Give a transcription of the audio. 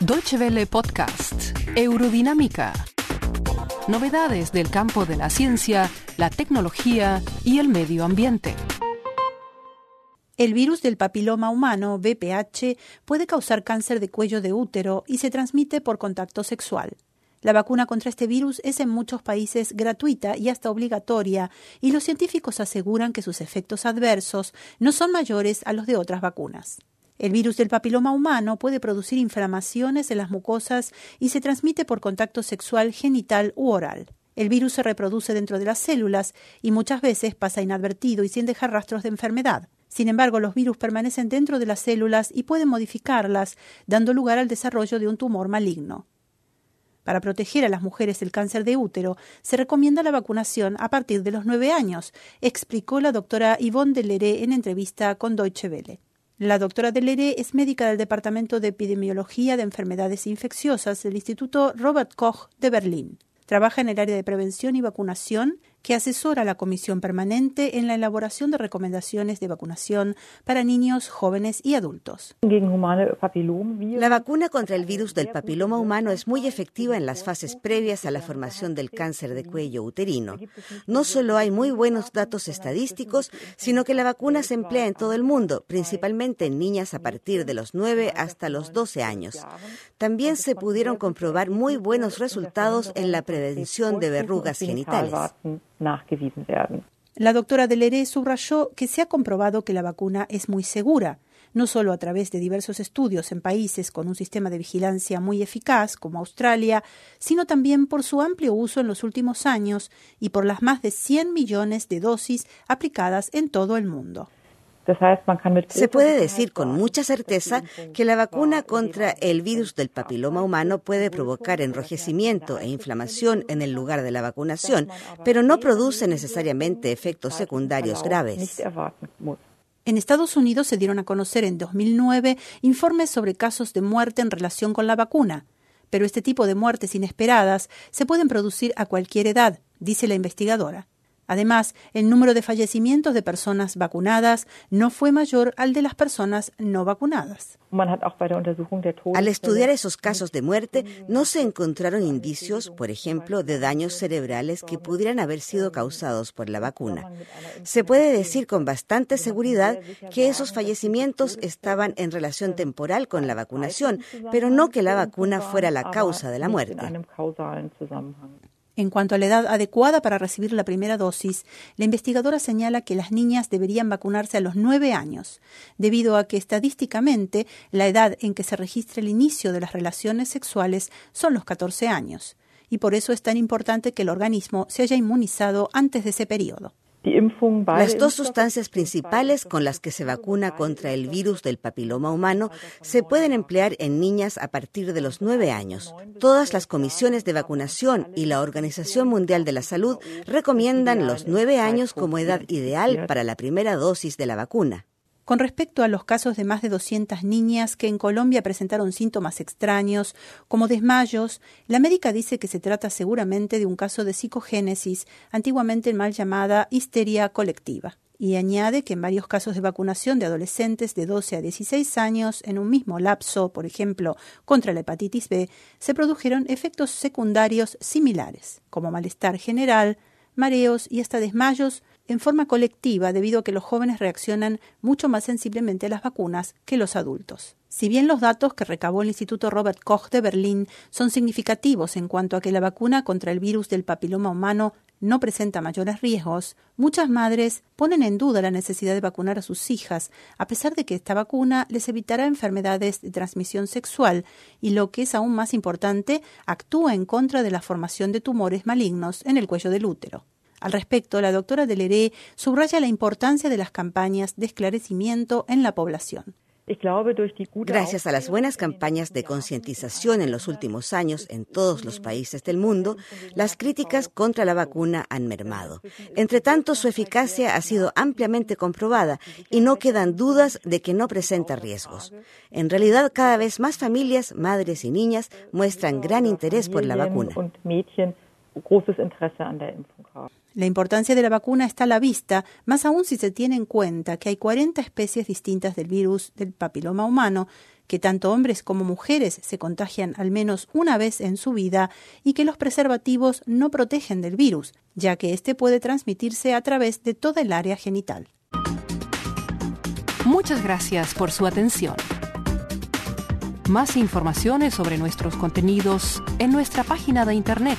Deutsche Welle Podcast, Eurodinámica. Novedades del campo de la ciencia, la tecnología y el medio ambiente. El virus del papiloma humano, VPH, puede causar cáncer de cuello de útero y se transmite por contacto sexual. La vacuna contra este virus es en muchos países gratuita y hasta obligatoria, y los científicos aseguran que sus efectos adversos no son mayores a los de otras vacunas. El virus del papiloma humano puede producir inflamaciones en las mucosas y se transmite por contacto sexual genital u oral. El virus se reproduce dentro de las células y muchas veces pasa inadvertido y sin dejar rastros de enfermedad. Sin embargo, los virus permanecen dentro de las células y pueden modificarlas, dando lugar al desarrollo de un tumor maligno. Para proteger a las mujeres del cáncer de útero, se recomienda la vacunación a partir de los nueve años, explicó la doctora Yvonne Deleré en entrevista con Deutsche Welle. La doctora Deleré es médica del Departamento de Epidemiología de Enfermedades Infecciosas del Instituto Robert Koch de Berlín. Trabaja en el área de prevención y vacunación que asesora a la Comisión Permanente en la elaboración de recomendaciones de vacunación para niños, jóvenes y adultos. La vacuna contra el virus del papiloma humano es muy efectiva en las fases previas a la formación del cáncer de cuello uterino. No solo hay muy buenos datos estadísticos, sino que la vacuna se emplea en todo el mundo, principalmente en niñas a partir de los 9 hasta los 12 años. También se pudieron comprobar muy buenos resultados en la prevención de verrugas genitales. La doctora Deleré subrayó que se ha comprobado que la vacuna es muy segura, no solo a través de diversos estudios en países con un sistema de vigilancia muy eficaz, como Australia, sino también por su amplio uso en los últimos años y por las más de 100 millones de dosis aplicadas en todo el mundo. Se puede decir con mucha certeza que la vacuna contra el virus del papiloma humano puede provocar enrojecimiento e inflamación en el lugar de la vacunación, pero no produce necesariamente efectos secundarios graves. En Estados Unidos se dieron a conocer en 2009 informes sobre casos de muerte en relación con la vacuna, pero este tipo de muertes inesperadas se pueden producir a cualquier edad, dice la investigadora. Además, el número de fallecimientos de personas vacunadas no fue mayor al de las personas no vacunadas. Al estudiar esos casos de muerte, no se encontraron indicios, por ejemplo, de daños cerebrales que pudieran haber sido causados por la vacuna. Se puede decir con bastante seguridad que esos fallecimientos estaban en relación temporal con la vacunación, pero no que la vacuna fuera la causa de la muerte. En cuanto a la edad adecuada para recibir la primera dosis, la investigadora señala que las niñas deberían vacunarse a los nueve años, debido a que estadísticamente la edad en que se registra el inicio de las relaciones sexuales son los 14 años, y por eso es tan importante que el organismo se haya inmunizado antes de ese periodo. Las dos sustancias principales con las que se vacuna contra el virus del papiloma humano se pueden emplear en niñas a partir de los nueve años. Todas las comisiones de vacunación y la Organización Mundial de la Salud recomiendan los nueve años como edad ideal para la primera dosis de la vacuna. Con respecto a los casos de más de 200 niñas que en Colombia presentaron síntomas extraños, como desmayos, la médica dice que se trata seguramente de un caso de psicogénesis, antiguamente mal llamada histeria colectiva. Y añade que en varios casos de vacunación de adolescentes de 12 a 16 años en un mismo lapso, por ejemplo, contra la hepatitis B, se produjeron efectos secundarios similares, como malestar general, mareos y hasta desmayos en forma colectiva debido a que los jóvenes reaccionan mucho más sensiblemente a las vacunas que los adultos. Si bien los datos que recabó el Instituto Robert Koch de Berlín son significativos en cuanto a que la vacuna contra el virus del papiloma humano no presenta mayores riesgos, muchas madres ponen en duda la necesidad de vacunar a sus hijas, a pesar de que esta vacuna les evitará enfermedades de transmisión sexual y, lo que es aún más importante, actúa en contra de la formación de tumores malignos en el cuello del útero. Al respecto, la doctora Deleré subraya la importancia de las campañas de esclarecimiento en la población. Gracias a las buenas campañas de concientización en los últimos años en todos los países del mundo, las críticas contra la vacuna han mermado. Entre tanto, su eficacia ha sido ampliamente comprobada y no quedan dudas de que no presenta riesgos. En realidad, cada vez más familias, madres y niñas muestran gran interés por la vacuna. La importancia de la vacuna está a la vista, más aún si se tiene en cuenta que hay 40 especies distintas del virus del papiloma humano, que tanto hombres como mujeres se contagian al menos una vez en su vida y que los preservativos no protegen del virus, ya que éste puede transmitirse a través de toda el área genital. Muchas gracias por su atención. Más informaciones sobre nuestros contenidos en nuestra página de internet